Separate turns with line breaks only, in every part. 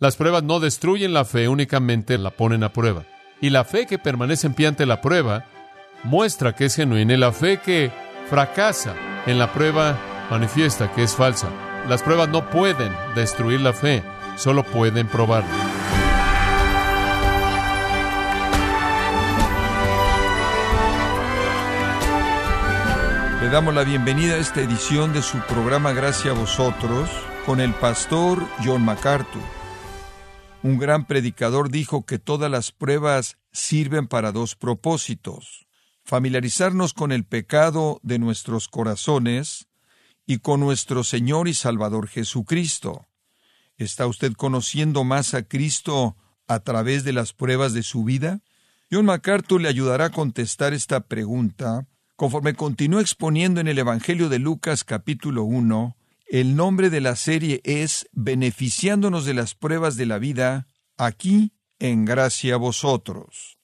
Las pruebas no destruyen la fe, únicamente la ponen a prueba. Y la fe que permanece en pie ante la prueba muestra que es genuina y la fe que fracasa en la prueba manifiesta que es falsa. Las pruebas no pueden destruir la fe, solo pueden probarla.
Le damos la bienvenida a esta edición de su programa Gracias a vosotros con el pastor John MacArthur. Un gran predicador dijo que todas las pruebas sirven para dos propósitos, familiarizarnos con el pecado de nuestros corazones y con nuestro Señor y Salvador Jesucristo. ¿Está usted conociendo más a Cristo a través de las pruebas de su vida? John MacArthur le ayudará a contestar esta pregunta conforme continúa exponiendo en el Evangelio de Lucas capítulo 1. El nombre de la serie es Beneficiándonos de las pruebas de la vida, aquí en gracia a vosotros.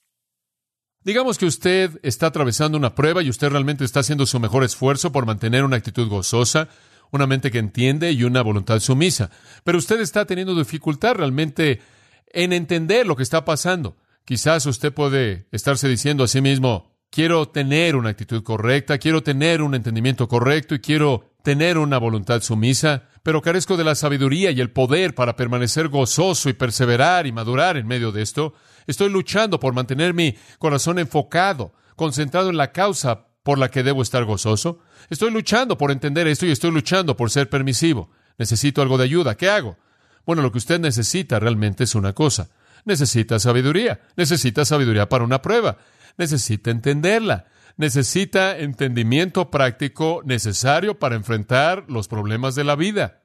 Digamos que usted está atravesando una prueba y usted realmente está haciendo su mejor esfuerzo por mantener una actitud gozosa, una mente que entiende y una voluntad sumisa. Pero usted está teniendo dificultad realmente en entender lo que está pasando. Quizás usted puede estarse diciendo a sí mismo, quiero tener una actitud correcta, quiero tener un entendimiento correcto y quiero tener una voluntad sumisa, pero carezco de la sabiduría y el poder para permanecer gozoso y perseverar y madurar en medio de esto. Estoy luchando por mantener mi corazón enfocado, concentrado en la causa por la que debo estar gozoso. Estoy luchando por entender esto y estoy luchando por ser permisivo. Necesito algo de ayuda. ¿Qué hago? Bueno, lo que usted necesita realmente es una cosa. Necesita sabiduría. Necesita sabiduría para una prueba. Necesita entenderla. Necesita entendimiento práctico necesario para enfrentar los problemas de la vida.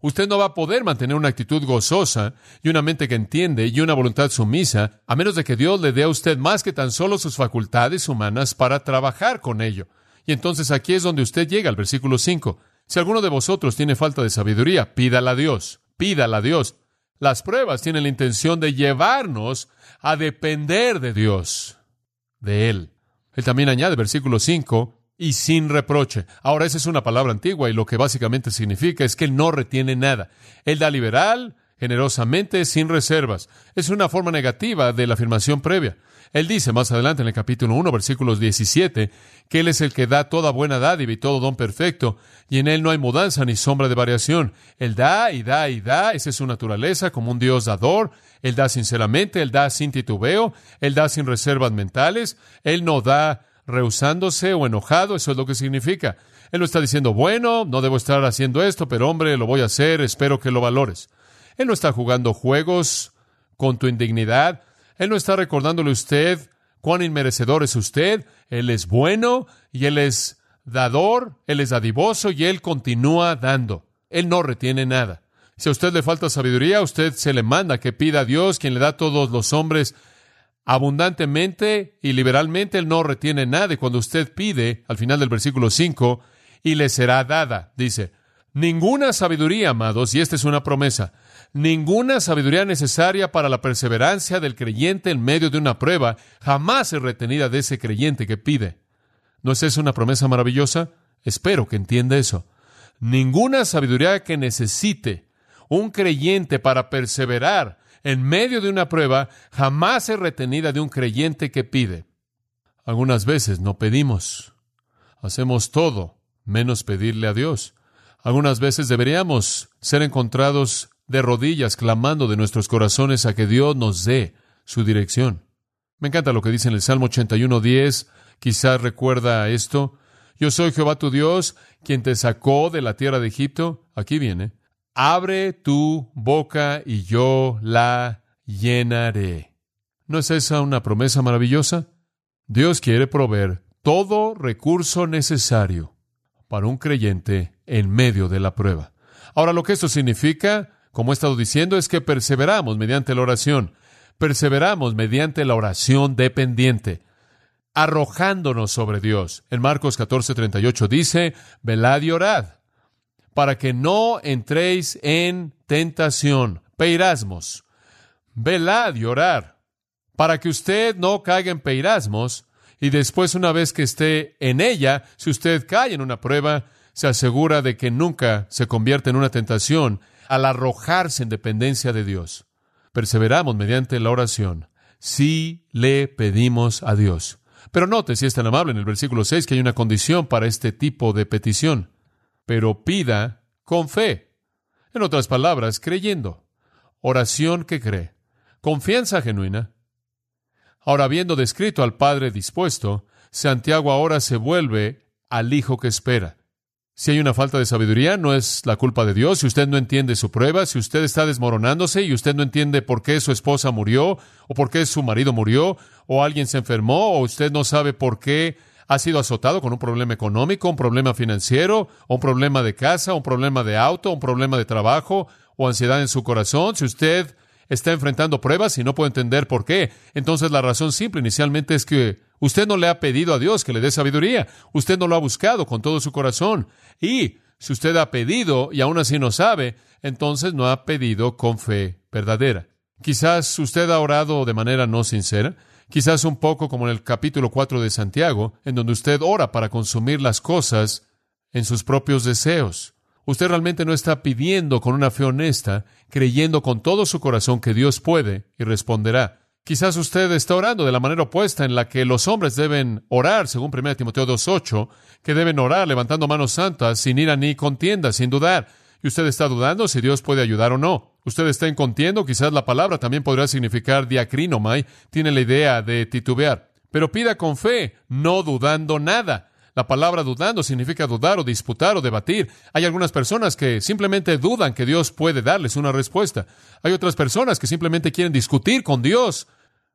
Usted no va a poder mantener una actitud gozosa y una mente que entiende y una voluntad sumisa a menos de que Dios le dé a usted más que tan solo sus facultades humanas para trabajar con ello. Y entonces aquí es donde usted llega al versículo 5. Si alguno de vosotros tiene falta de sabiduría, pídala a Dios, pídala a Dios. Las pruebas tienen la intención de llevarnos a depender de Dios, de Él. Él también añade, versículo 5, y sin reproche. Ahora, esa es una palabra antigua y lo que básicamente significa es que Él no retiene nada. Él da liberal, generosamente, sin reservas. Es una forma negativa de la afirmación previa. Él dice más adelante en el capítulo 1, versículos 17, que Él es el que da toda buena dádiva y todo don perfecto, y en Él no hay mudanza ni sombra de variación. Él da y da y da, esa es su naturaleza como un Dios dador. Él da sinceramente, Él da sin titubeo, Él da sin reservas mentales, Él no da rehusándose o enojado, eso es lo que significa. Él no está diciendo, bueno, no debo estar haciendo esto, pero hombre, lo voy a hacer, espero que lo valores. Él no está jugando juegos con tu indignidad. Él no está recordándole a usted cuán inmerecedor es usted. Él es bueno y Él es dador, Él es dadivoso y Él continúa dando. Él no retiene nada. Si a usted le falta sabiduría, usted se le manda que pida a Dios, quien le da a todos los hombres abundantemente y liberalmente, Él no retiene nada. Y cuando usted pide, al final del versículo 5, y le será dada, dice, ninguna sabiduría, amados, y esta es una promesa, ninguna sabiduría necesaria para la perseverancia del creyente en medio de una prueba jamás es retenida de ese creyente que pide. ¿No es esa una promesa maravillosa? Espero que entienda eso. Ninguna sabiduría que necesite un creyente para perseverar en medio de una prueba jamás es retenida de un creyente que pide. Algunas veces no pedimos. Hacemos todo menos pedirle a Dios. Algunas veces deberíamos ser encontrados de rodillas clamando de nuestros corazones a que Dios nos dé su dirección. Me encanta lo que dice en el Salmo 81.10. Quizás recuerda esto. Yo soy Jehová tu Dios, quien te sacó de la tierra de Egipto. Aquí viene abre tu boca y yo la llenaré. ¿No es esa una promesa maravillosa? Dios quiere proveer todo recurso necesario para un creyente en medio de la prueba. Ahora, lo que esto significa, como he estado diciendo, es que perseveramos mediante la oración, perseveramos mediante la oración dependiente, arrojándonos sobre Dios. En Marcos 14:38 dice, velad y orad para que no entréis en tentación. Peirasmos. Velad y orar, para que usted no caiga en peirasmos y después, una vez que esté en ella, si usted cae en una prueba, se asegura de que nunca se convierta en una tentación al arrojarse en dependencia de Dios. perseveramos mediante la oración. Si le pedimos a Dios. Pero note, si es tan amable, en el versículo 6 que hay una condición para este tipo de petición. Pero pida con fe. En otras palabras, creyendo. Oración que cree. Confianza genuina. Ahora, habiendo descrito al Padre dispuesto, Santiago ahora se vuelve al Hijo que espera. Si hay una falta de sabiduría, no es la culpa de Dios. Si usted no entiende su prueba, si usted está desmoronándose y usted no entiende por qué su esposa murió, o por qué su marido murió, o alguien se enfermó, o usted no sabe por qué ha sido azotado con un problema económico, un problema financiero, o un problema de casa, un problema de auto, un problema de trabajo, o ansiedad en su corazón, si usted está enfrentando pruebas y no puede entender por qué, entonces la razón simple inicialmente es que usted no le ha pedido a Dios que le dé sabiduría, usted no lo ha buscado con todo su corazón. Y si usted ha pedido y aún así no sabe, entonces no ha pedido con fe verdadera. Quizás usted ha orado de manera no sincera, quizás un poco como en el capítulo 4 de Santiago, en donde usted ora para consumir las cosas en sus propios deseos. Usted realmente no está pidiendo con una fe honesta, creyendo con todo su corazón que Dios puede y responderá. Quizás usted está orando de la manera opuesta en la que los hombres deben orar, según 1 Timoteo 2.8, que deben orar levantando manos santas, sin ira ni contienda, sin dudar. Y usted está dudando si Dios puede ayudar o no. Usted está en contiendo, quizás la palabra también podría significar diacrinomai, tiene la idea de titubear. Pero pida con fe, no dudando nada. La palabra dudando significa dudar o disputar o debatir. Hay algunas personas que simplemente dudan que Dios puede darles una respuesta. Hay otras personas que simplemente quieren discutir con Dios,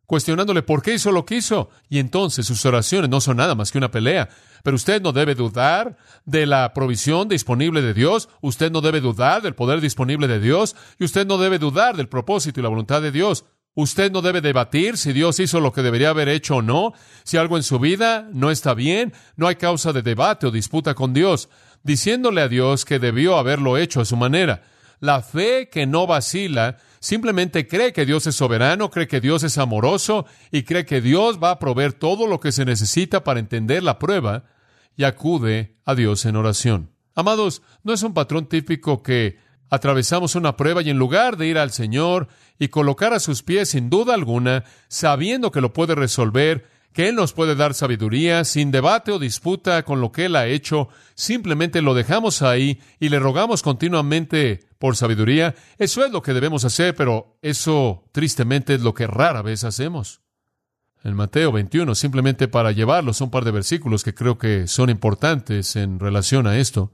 cuestionándole por qué hizo lo que hizo. Y entonces sus oraciones no son nada más que una pelea. Pero usted no debe dudar de la provisión disponible de Dios, usted no debe dudar del poder disponible de Dios, y usted no debe dudar del propósito y la voluntad de Dios. Usted no debe debatir si Dios hizo lo que debería haber hecho o no. Si algo en su vida no está bien, no hay causa de debate o disputa con Dios, diciéndole a Dios que debió haberlo hecho a su manera. La fe que no vacila simplemente cree que Dios es soberano, cree que Dios es amoroso y cree que Dios va a proveer todo lo que se necesita para entender la prueba y acude a Dios en oración. Amados, no es un patrón típico que atravesamos una prueba y en lugar de ir al Señor y colocar a sus pies sin duda alguna, sabiendo que lo puede resolver, que Él nos puede dar sabiduría, sin debate o disputa con lo que Él ha hecho, simplemente lo dejamos ahí y le rogamos continuamente por sabiduría. Eso es lo que debemos hacer, pero eso tristemente es lo que rara vez hacemos. En Mateo 21, simplemente para llevarlos un par de versículos que creo que son importantes en relación a esto,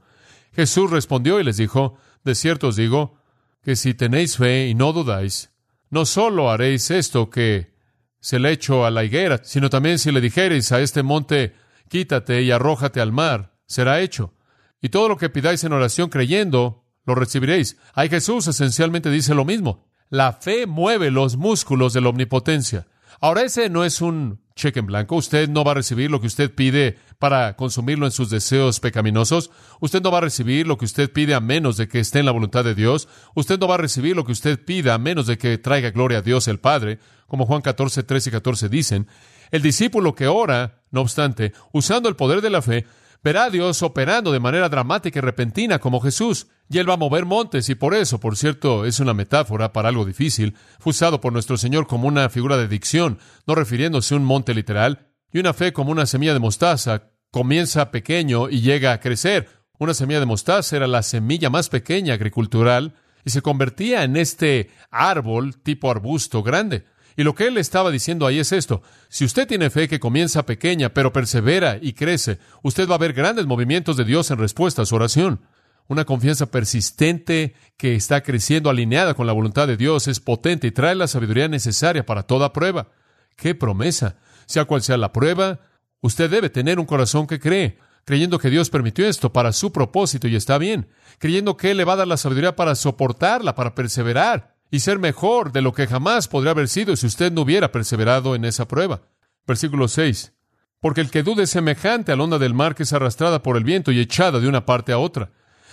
Jesús respondió y les dijo, de cierto os digo, que si tenéis fe y no dudáis, no solo haréis esto que se le echó a la higuera, sino también si le dijereis a este monte, quítate y arrójate al mar, será hecho. Y todo lo que pidáis en oración creyendo, lo recibiréis. Ahí Jesús esencialmente dice lo mismo. La fe mueve los músculos de la omnipotencia. Ahora ese no es un cheque en blanco. Usted no va a recibir lo que usted pide para consumirlo en sus deseos pecaminosos. Usted no va a recibir lo que usted pide a menos de que esté en la voluntad de Dios. Usted no va a recibir lo que usted pida a menos de que traiga gloria a Dios el Padre, como Juan 14, 13 y 14 dicen. El discípulo que ora, no obstante, usando el poder de la fe, verá a Dios operando de manera dramática y repentina como Jesús, y Él va a mover montes, y por eso, por cierto, es una metáfora para algo difícil, fue usado por nuestro Señor como una figura de dicción, no refiriéndose a un monte literal, y una fe como una semilla de mostaza comienza pequeño y llega a crecer. Una semilla de mostaza era la semilla más pequeña agricultural y se convertía en este árbol tipo arbusto grande. Y lo que él estaba diciendo ahí es esto. Si usted tiene fe que comienza pequeña, pero persevera y crece, usted va a ver grandes movimientos de Dios en respuesta a su oración. Una confianza persistente que está creciendo alineada con la voluntad de Dios es potente y trae la sabiduría necesaria para toda prueba. ¡Qué promesa! Sea cual sea la prueba, usted debe tener un corazón que cree, creyendo que Dios permitió esto para su propósito y está bien, creyendo que Él le va a dar la sabiduría para soportarla, para perseverar y ser mejor de lo que jamás podría haber sido si usted no hubiera perseverado en esa prueba. Versículo 6. Porque el que dude es semejante a la onda del mar que es arrastrada por el viento y echada de una parte a otra.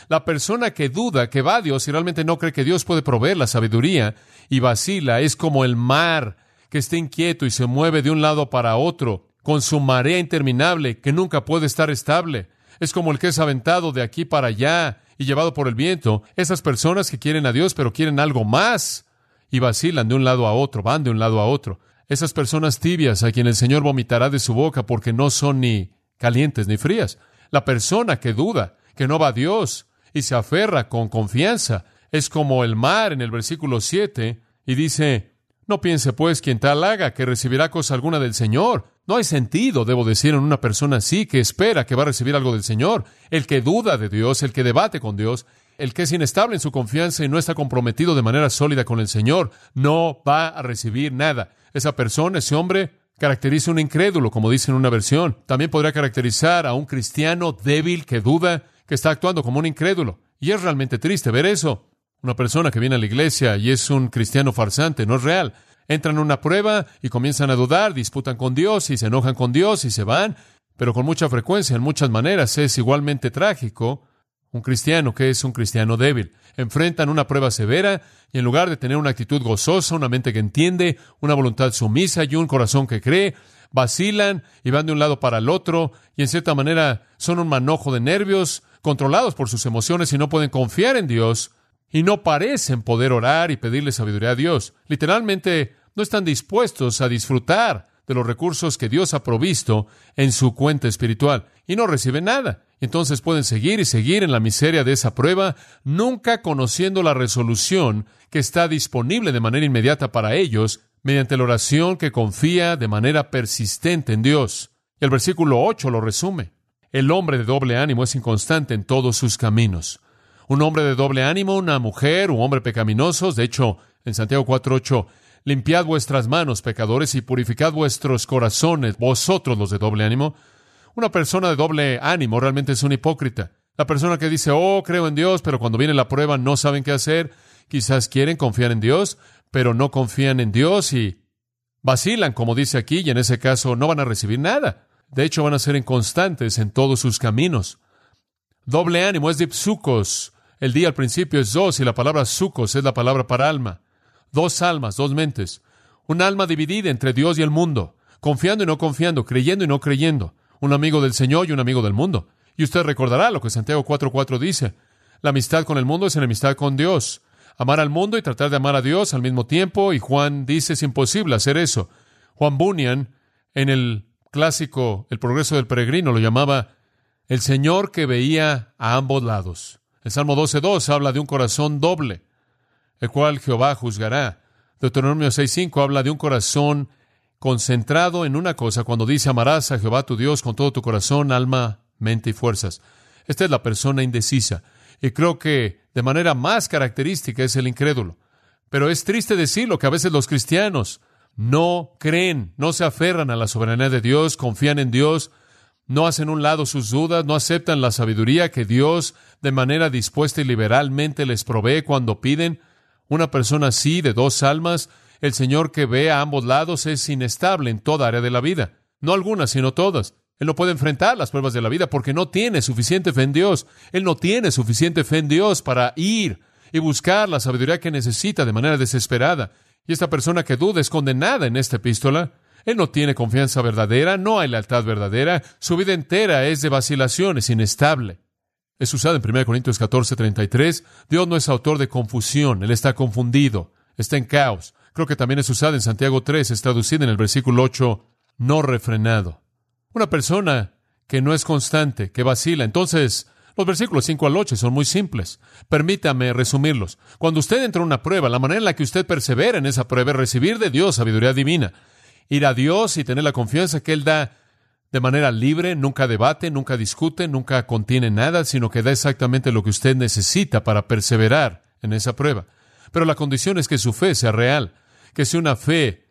La persona que duda, que va a Dios y realmente no cree que Dios puede proveer la sabiduría y vacila, es como el mar que está inquieto y se mueve de un lado para otro, con su marea interminable que nunca puede estar estable. Es como el que es aventado de aquí para allá y llevado por el viento, esas personas que quieren a Dios pero quieren algo más y vacilan de un lado a otro, van de un lado a otro. Esas personas tibias a quien el Señor vomitará de su boca porque no son ni calientes ni frías. La persona que duda, que no va a Dios y se aferra con confianza, es como el mar en el versículo 7 y dice, no piense pues quien tal haga que recibirá cosa alguna del Señor. No hay sentido, debo decir, en una persona así que espera que va a recibir algo del Señor. El que duda de Dios, el que debate con Dios, el que es inestable en su confianza y no está comprometido de manera sólida con el Señor, no va a recibir nada. Esa persona, ese hombre, caracteriza un incrédulo, como dice en una versión. También podría caracterizar a un cristiano débil que duda, que está actuando como un incrédulo. Y es realmente triste ver eso. Una persona que viene a la iglesia y es un cristiano farsante, no es real. Entran en una prueba y comienzan a dudar, disputan con Dios y se enojan con Dios y se van, pero con mucha frecuencia, en muchas maneras, es igualmente trágico un cristiano que es un cristiano débil. Enfrentan una prueba severa y en lugar de tener una actitud gozosa, una mente que entiende, una voluntad sumisa y un corazón que cree, vacilan y van de un lado para el otro y en cierta manera son un manojo de nervios, controlados por sus emociones y no pueden confiar en Dios y no parecen poder orar y pedirle sabiduría a Dios. Literalmente no están dispuestos a disfrutar de los recursos que Dios ha provisto en su cuenta espiritual y no reciben nada. Entonces pueden seguir y seguir en la miseria de esa prueba, nunca conociendo la resolución que está disponible de manera inmediata para ellos mediante la oración que confía de manera persistente en Dios. El versículo 8 lo resume. El hombre de doble ánimo es inconstante en todos sus caminos. Un hombre de doble ánimo, una mujer, un hombre pecaminosos, de hecho, en Santiago 4.8, limpiad vuestras manos, pecadores, y purificad vuestros corazones, vosotros los de doble ánimo. Una persona de doble ánimo realmente es un hipócrita. La persona que dice, oh, creo en Dios, pero cuando viene la prueba no saben qué hacer, quizás quieren confiar en Dios, pero no confían en Dios y vacilan, como dice aquí, y en ese caso no van a recibir nada. De hecho, van a ser inconstantes en todos sus caminos. Doble ánimo es dipsucos. El día al principio es dos y la palabra sucos es la palabra para alma. Dos almas, dos mentes. Un alma dividida entre Dios y el mundo, confiando y no confiando, creyendo y no creyendo un amigo del Señor y un amigo del mundo. Y usted recordará lo que Santiago 4.4 dice. La amistad con el mundo es enemistad con Dios. Amar al mundo y tratar de amar a Dios al mismo tiempo. Y Juan dice es imposible hacer eso. Juan Bunyan, en el clásico El progreso del peregrino, lo llamaba el Señor que veía a ambos lados. El Salmo 12.2 habla de un corazón doble, el cual Jehová juzgará. Deuteronomio 6.5 habla de un corazón concentrado en una cosa cuando dice amarás a Jehová tu Dios con todo tu corazón, alma, mente y fuerzas. Esta es la persona indecisa. Y creo que de manera más característica es el incrédulo. Pero es triste decirlo que a veces los cristianos no creen, no se aferran a la soberanía de Dios, confían en Dios, no hacen un lado sus dudas, no aceptan la sabiduría que Dios de manera dispuesta y liberalmente les provee cuando piden. Una persona así, de dos almas, el Señor que ve a ambos lados es inestable en toda área de la vida. No algunas, sino todas. Él no puede enfrentar las pruebas de la vida porque no tiene suficiente fe en Dios. Él no tiene suficiente fe en Dios para ir y buscar la sabiduría que necesita de manera desesperada. Y esta persona que duda es condenada en esta epístola. Él no tiene confianza verdadera, no hay lealtad verdadera, su vida entera es de vacilaciones, inestable. Es usada en 1 Corintios 14, 33. Dios no es autor de confusión, Él está confundido, está en caos. Creo que también es usada en Santiago 3, es traducida en el versículo 8, no refrenado. Una persona que no es constante, que vacila. Entonces, los versículos 5 al 8 son muy simples. Permítame resumirlos. Cuando usted entra en una prueba, la manera en la que usted persevera en esa prueba es recibir de Dios sabiduría divina. Ir a Dios y tener la confianza que Él da de manera libre, nunca debate, nunca discute, nunca contiene nada, sino que da exactamente lo que usted necesita para perseverar en esa prueba. Pero la condición es que su fe sea real que sea una fe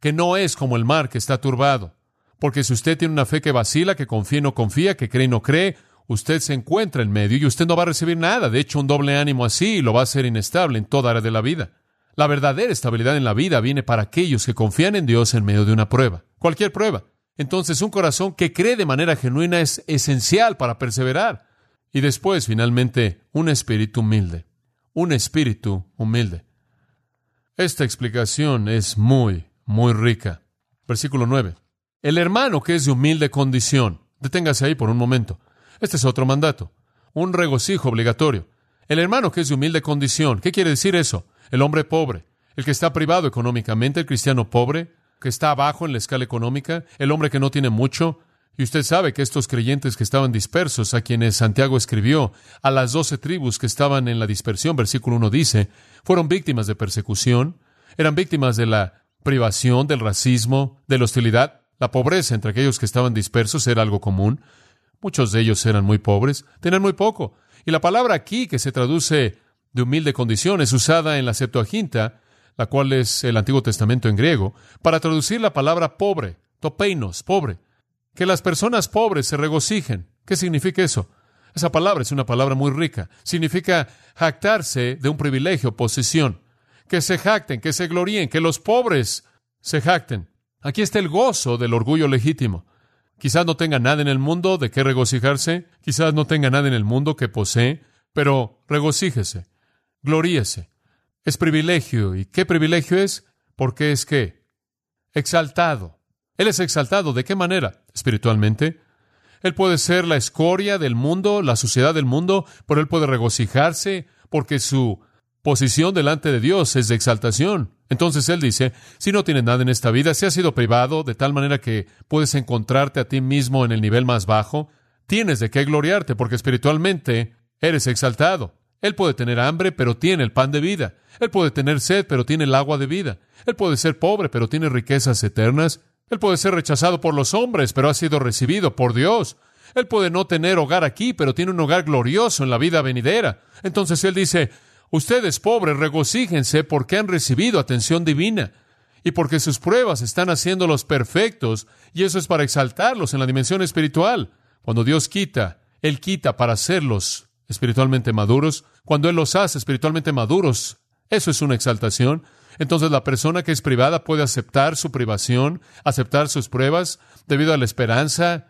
que no es como el mar que está turbado. Porque si usted tiene una fe que vacila, que confía y no confía, que cree y no cree, usted se encuentra en medio y usted no va a recibir nada. De hecho, un doble ánimo así lo va a hacer inestable en toda área de la vida. La verdadera estabilidad en la vida viene para aquellos que confían en Dios en medio de una prueba. Cualquier prueba. Entonces, un corazón que cree de manera genuina es esencial para perseverar. Y después, finalmente, un espíritu humilde. Un espíritu humilde. Esta explicación es muy, muy rica. Versículo 9. El hermano que es de humilde condición. Deténgase ahí por un momento. Este es otro mandato. Un regocijo obligatorio. El hermano que es de humilde condición. ¿Qué quiere decir eso? El hombre pobre. el que está privado económicamente, el cristiano pobre, que está abajo en la escala económica, el hombre que no tiene mucho. Y usted sabe que estos creyentes que estaban dispersos, a quienes Santiago escribió, a las doce tribus que estaban en la dispersión, versículo 1 dice, fueron víctimas de persecución, eran víctimas de la privación, del racismo, de la hostilidad. La pobreza entre aquellos que estaban dispersos era algo común. Muchos de ellos eran muy pobres, tenían muy poco. Y la palabra aquí, que se traduce de humilde condición, es usada en la Septuaginta, la cual es el Antiguo Testamento en griego, para traducir la palabra pobre, topeinos, pobre. Que las personas pobres se regocijen. ¿Qué significa eso? Esa palabra es una palabra muy rica. Significa jactarse de un privilegio, posesión. Que se jacten, que se gloríen, que los pobres se jacten. Aquí está el gozo del orgullo legítimo. Quizás no tenga nada en el mundo de qué regocijarse, quizás no tenga nada en el mundo que posee, pero regocíjese, gloríese. Es privilegio. ¿Y qué privilegio es? Porque es que exaltado. Él es exaltado. ¿De qué manera? Espiritualmente. Él puede ser la escoria del mundo, la suciedad del mundo, pero él puede regocijarse porque su posición delante de Dios es de exaltación. Entonces él dice, si no tienes nada en esta vida, si has sido privado de tal manera que puedes encontrarte a ti mismo en el nivel más bajo, tienes de qué gloriarte porque espiritualmente eres exaltado. Él puede tener hambre, pero tiene el pan de vida. Él puede tener sed, pero tiene el agua de vida. Él puede ser pobre, pero tiene riquezas eternas. Él puede ser rechazado por los hombres, pero ha sido recibido por Dios. Él puede no tener hogar aquí, pero tiene un hogar glorioso en la vida venidera. Entonces Él dice, ustedes pobres, regocíjense porque han recibido atención divina y porque sus pruebas están haciéndolos perfectos, y eso es para exaltarlos en la dimensión espiritual. Cuando Dios quita, Él quita para hacerlos espiritualmente maduros. Cuando Él los hace espiritualmente maduros, eso es una exaltación. Entonces la persona que es privada puede aceptar su privación, aceptar sus pruebas, debido a la esperanza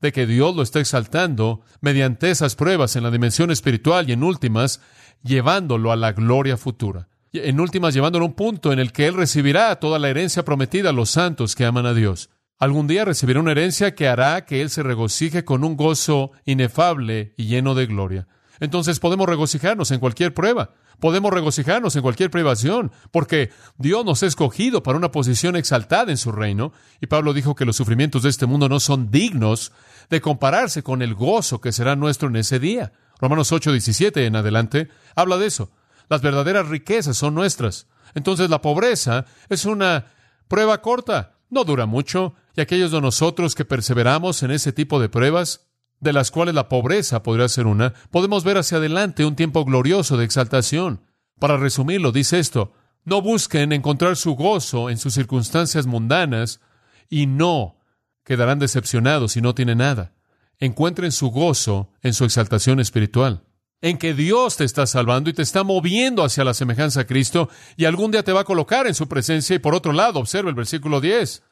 de que Dios lo está exaltando mediante esas pruebas en la dimensión espiritual y en últimas, llevándolo a la gloria futura. En últimas, llevándolo a un punto en el que Él recibirá toda la herencia prometida a los santos que aman a Dios. Algún día recibirá una herencia que hará que Él se regocije con un gozo inefable y lleno de gloria. Entonces podemos regocijarnos en cualquier prueba, podemos regocijarnos en cualquier privación, porque Dios nos ha escogido para una posición exaltada en su reino, y Pablo dijo que los sufrimientos de este mundo no son dignos de compararse con el gozo que será nuestro en ese día. Romanos 8, 17 en adelante habla de eso. Las verdaderas riquezas son nuestras. Entonces la pobreza es una prueba corta, no dura mucho, y aquellos de nosotros que perseveramos en ese tipo de pruebas, de las cuales la pobreza podría ser una, podemos ver hacia adelante un tiempo glorioso de exaltación. Para resumirlo, dice esto, no busquen encontrar su gozo en sus circunstancias mundanas y no quedarán decepcionados si no tienen nada. Encuentren su gozo en su exaltación espiritual, en que Dios te está salvando y te está moviendo hacia la semejanza a Cristo y algún día te va a colocar en su presencia y por otro lado, observa el versículo 10,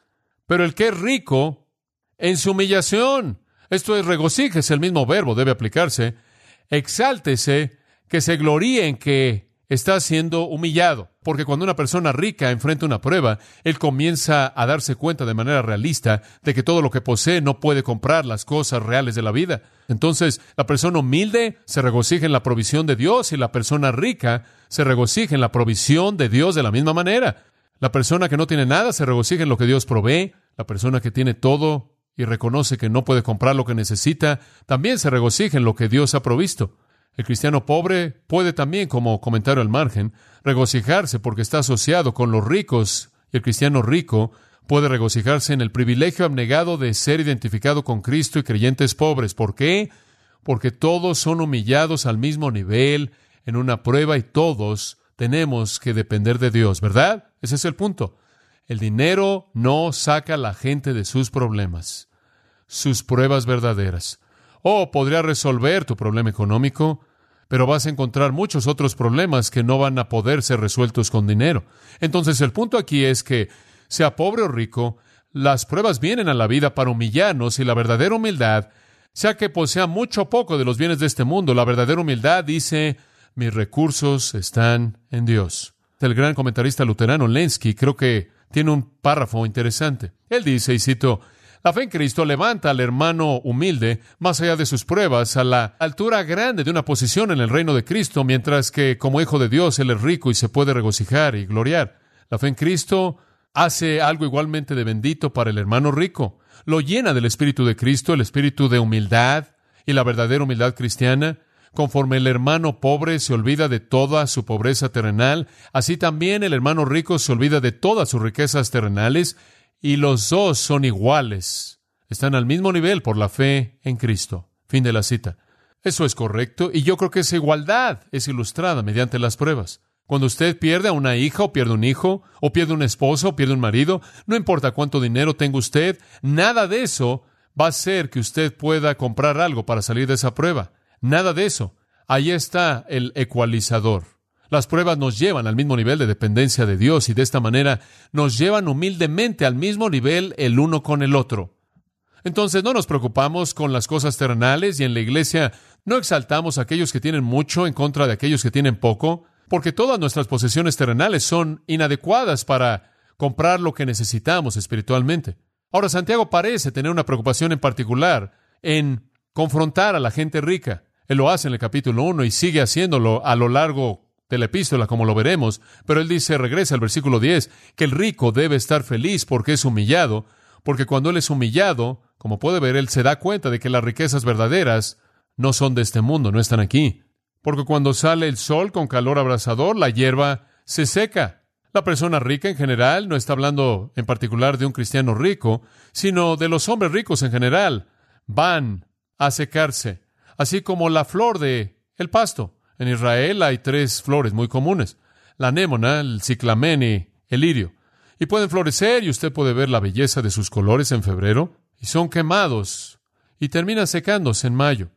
pero el que es rico en su humillación, esto es regocíjese, el mismo verbo debe aplicarse. Exáltese, que se gloríe en que está siendo humillado. Porque cuando una persona rica enfrenta una prueba, él comienza a darse cuenta de manera realista de que todo lo que posee no puede comprar las cosas reales de la vida. Entonces, la persona humilde se regocija en la provisión de Dios y la persona rica se regocija en la provisión de Dios de la misma manera. La persona que no tiene nada se regocija en lo que Dios provee. La persona que tiene todo y reconoce que no puede comprar lo que necesita, también se regocija en lo que Dios ha provisto. El cristiano pobre puede también, como comentario al margen, regocijarse porque está asociado con los ricos y el cristiano rico puede regocijarse en el privilegio abnegado de ser identificado con Cristo y creyentes pobres. ¿Por qué? Porque todos son humillados al mismo nivel en una prueba y todos tenemos que depender de Dios, ¿verdad? Ese es el punto. El dinero no saca a la gente de sus problemas, sus pruebas verdaderas. Oh, podría resolver tu problema económico, pero vas a encontrar muchos otros problemas que no van a poder ser resueltos con dinero. Entonces el punto aquí es que, sea pobre o rico, las pruebas vienen a la vida para humillarnos y la verdadera humildad, sea que posea mucho o poco de los bienes de este mundo, la verdadera humildad dice, mis recursos están en Dios. El gran comentarista luterano Lenski creo que tiene un párrafo interesante. Él dice, y cito, la fe en Cristo levanta al hermano humilde más allá de sus pruebas a la altura grande de una posición en el reino de Cristo, mientras que como hijo de Dios él es rico y se puede regocijar y gloriar. La fe en Cristo hace algo igualmente de bendito para el hermano rico. Lo llena del Espíritu de Cristo, el Espíritu de humildad y la verdadera humildad cristiana. Conforme el hermano pobre se olvida de toda su pobreza terrenal, así también el hermano rico se olvida de todas sus riquezas terrenales, y los dos son iguales. Están al mismo nivel por la fe en Cristo. Fin de la cita. Eso es correcto, y yo creo que esa igualdad es ilustrada mediante las pruebas. Cuando usted pierde a una hija o pierde un hijo, o pierde un esposo o pierde un marido, no importa cuánto dinero tenga usted, nada de eso va a hacer que usted pueda comprar algo para salir de esa prueba. Nada de eso. Ahí está el ecualizador. Las pruebas nos llevan al mismo nivel de dependencia de Dios y de esta manera nos llevan humildemente al mismo nivel el uno con el otro. Entonces no nos preocupamos con las cosas terrenales y en la iglesia no exaltamos a aquellos que tienen mucho en contra de aquellos que tienen poco porque todas nuestras posesiones terrenales son inadecuadas para comprar lo que necesitamos espiritualmente. Ahora, Santiago parece tener una preocupación en particular en confrontar a la gente rica. Él lo hace en el capítulo 1 y sigue haciéndolo a lo largo de la epístola, como lo veremos, pero él dice, regresa al versículo 10, que el rico debe estar feliz porque es humillado, porque cuando él es humillado, como puede ver, él se da cuenta de que las riquezas verdaderas no son de este mundo, no están aquí porque cuando sale el sol con calor abrasador, la hierba se seca. La persona rica en general no está hablando en particular de un cristiano rico, sino de los hombres ricos en general. Van a secarse, así como la flor de el pasto. En Israel hay tres flores muy comunes: la anémona, el ciclamen y el lirio. Y pueden florecer y usted puede ver la belleza de sus colores en febrero y son quemados y terminan secándose en mayo.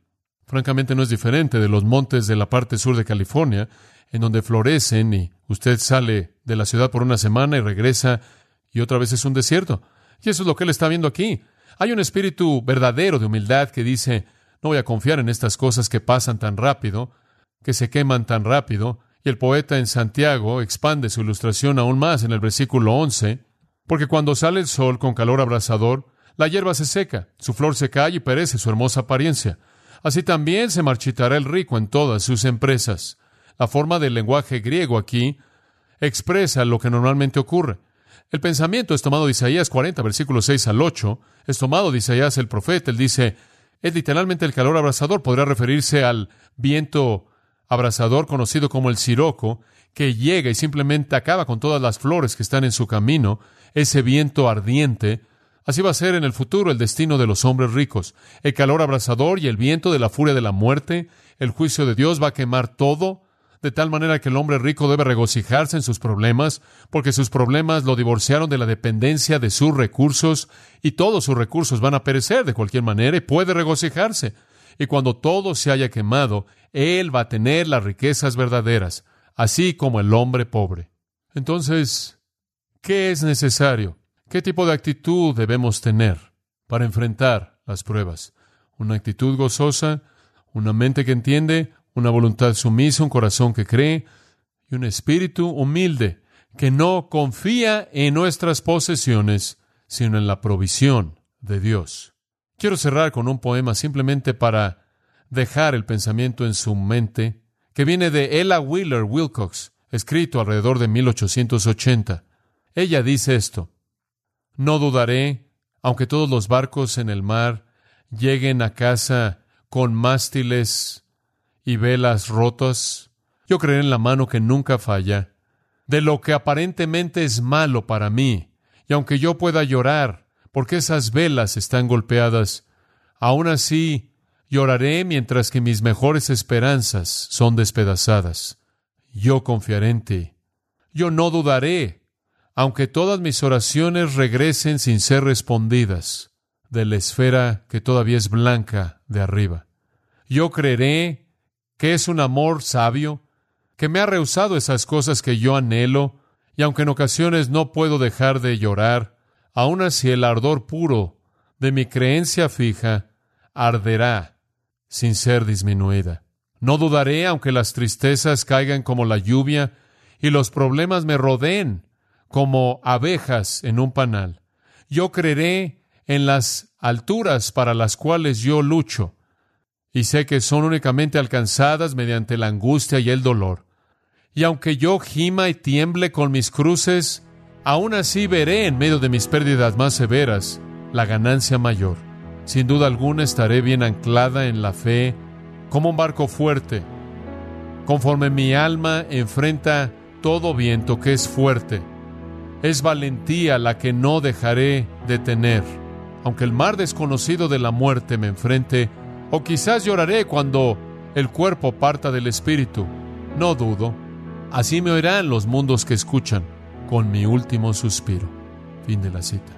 Francamente no es diferente de los montes de la parte sur de California, en donde florecen y usted sale de la ciudad por una semana y regresa y otra vez es un desierto. Y eso es lo que él está viendo aquí. Hay un espíritu verdadero de humildad que dice, no voy a confiar en estas cosas que pasan tan rápido, que se queman tan rápido. Y el poeta en Santiago expande su ilustración aún más en el versículo 11, porque cuando sale el sol con calor abrasador, la hierba se seca, su flor se cae y perece su hermosa apariencia. Así también se marchitará el rico en todas sus empresas. La forma del lenguaje griego aquí expresa lo que normalmente ocurre. El pensamiento es tomado de Isaías 40, versículos 6 al 8, es tomado de Isaías el profeta. Él dice, es literalmente el calor abrasador, podría referirse al viento abrasador conocido como el siroco, que llega y simplemente acaba con todas las flores que están en su camino, ese viento ardiente Así va a ser en el futuro el destino de los hombres ricos. El calor abrasador y el viento de la furia de la muerte, el juicio de Dios va a quemar todo, de tal manera que el hombre rico debe regocijarse en sus problemas, porque sus problemas lo divorciaron de la dependencia de sus recursos, y todos sus recursos van a perecer de cualquier manera, y puede regocijarse. Y cuando todo se haya quemado, él va a tener las riquezas verdaderas, así como el hombre pobre. Entonces, ¿qué es necesario? ¿Qué tipo de actitud debemos tener para enfrentar las pruebas? Una actitud gozosa, una mente que entiende, una voluntad sumisa, un corazón que cree y un espíritu humilde que no confía en nuestras posesiones, sino en la provisión de Dios. Quiero cerrar con un poema simplemente para dejar el pensamiento en su mente, que viene de Ella Wheeler Wilcox, escrito alrededor de 1880. Ella dice esto, no dudaré, aunque todos los barcos en el mar lleguen a casa con mástiles y velas rotas. Yo creeré en la mano que nunca falla, de lo que aparentemente es malo para mí, y aunque yo pueda llorar porque esas velas están golpeadas, aún así lloraré mientras que mis mejores esperanzas son despedazadas. Yo confiaré en ti. Yo no dudaré aunque todas mis oraciones regresen sin ser respondidas de la esfera que todavía es blanca de arriba. Yo creeré que es un amor sabio, que me ha rehusado esas cosas que yo anhelo, y aunque en ocasiones no puedo dejar de llorar, aun así el ardor puro de mi creencia fija arderá sin ser disminuida. No dudaré aunque las tristezas caigan como la lluvia y los problemas me rodeen como abejas en un panal. Yo creeré en las alturas para las cuales yo lucho, y sé que son únicamente alcanzadas mediante la angustia y el dolor. Y aunque yo gima y tiemble con mis cruces, aún así veré en medio de mis pérdidas más severas la ganancia mayor. Sin duda alguna estaré bien anclada en la fe como un barco fuerte, conforme mi alma enfrenta todo viento que es fuerte. Es valentía la que no dejaré de tener, aunque el mar desconocido de la muerte me enfrente, o quizás lloraré cuando el cuerpo parta del espíritu. No dudo, así me oirán los mundos que escuchan con mi último suspiro. Fin de la cita.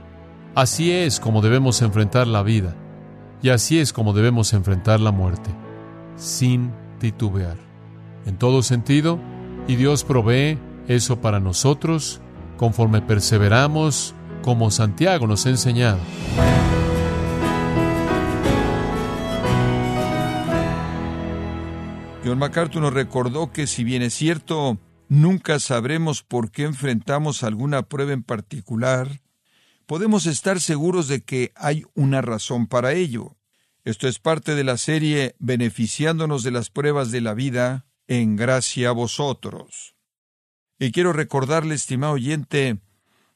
Así es como debemos enfrentar la vida, y así es como debemos enfrentar la muerte, sin titubear. En todo sentido, y Dios provee eso para nosotros conforme perseveramos como Santiago nos ha enseñado.
John MacArthur nos recordó que si bien es cierto, nunca sabremos por qué enfrentamos alguna prueba en particular, podemos estar seguros de que hay una razón para ello. Esto es parte de la serie Beneficiándonos de las pruebas de la vida, en gracia a vosotros. Y quiero recordarle, estimado oyente,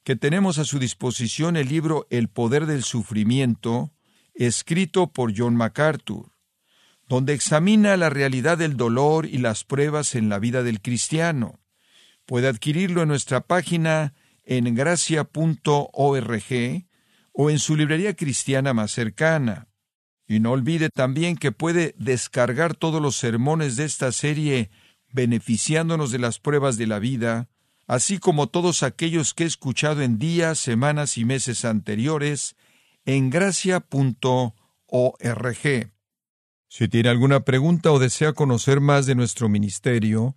que tenemos a su disposición el libro El poder del sufrimiento, escrito por John MacArthur donde examina la realidad del dolor y las pruebas en la vida del cristiano. Puede adquirirlo en nuestra página en gracia.org o en su librería cristiana más cercana. Y no olvide también que puede descargar todos los sermones de esta serie beneficiándonos de las pruebas de la vida, así como todos aquellos que he escuchado en días, semanas y meses anteriores en gracia.org. Si tiene alguna pregunta o desea conocer más de nuestro ministerio,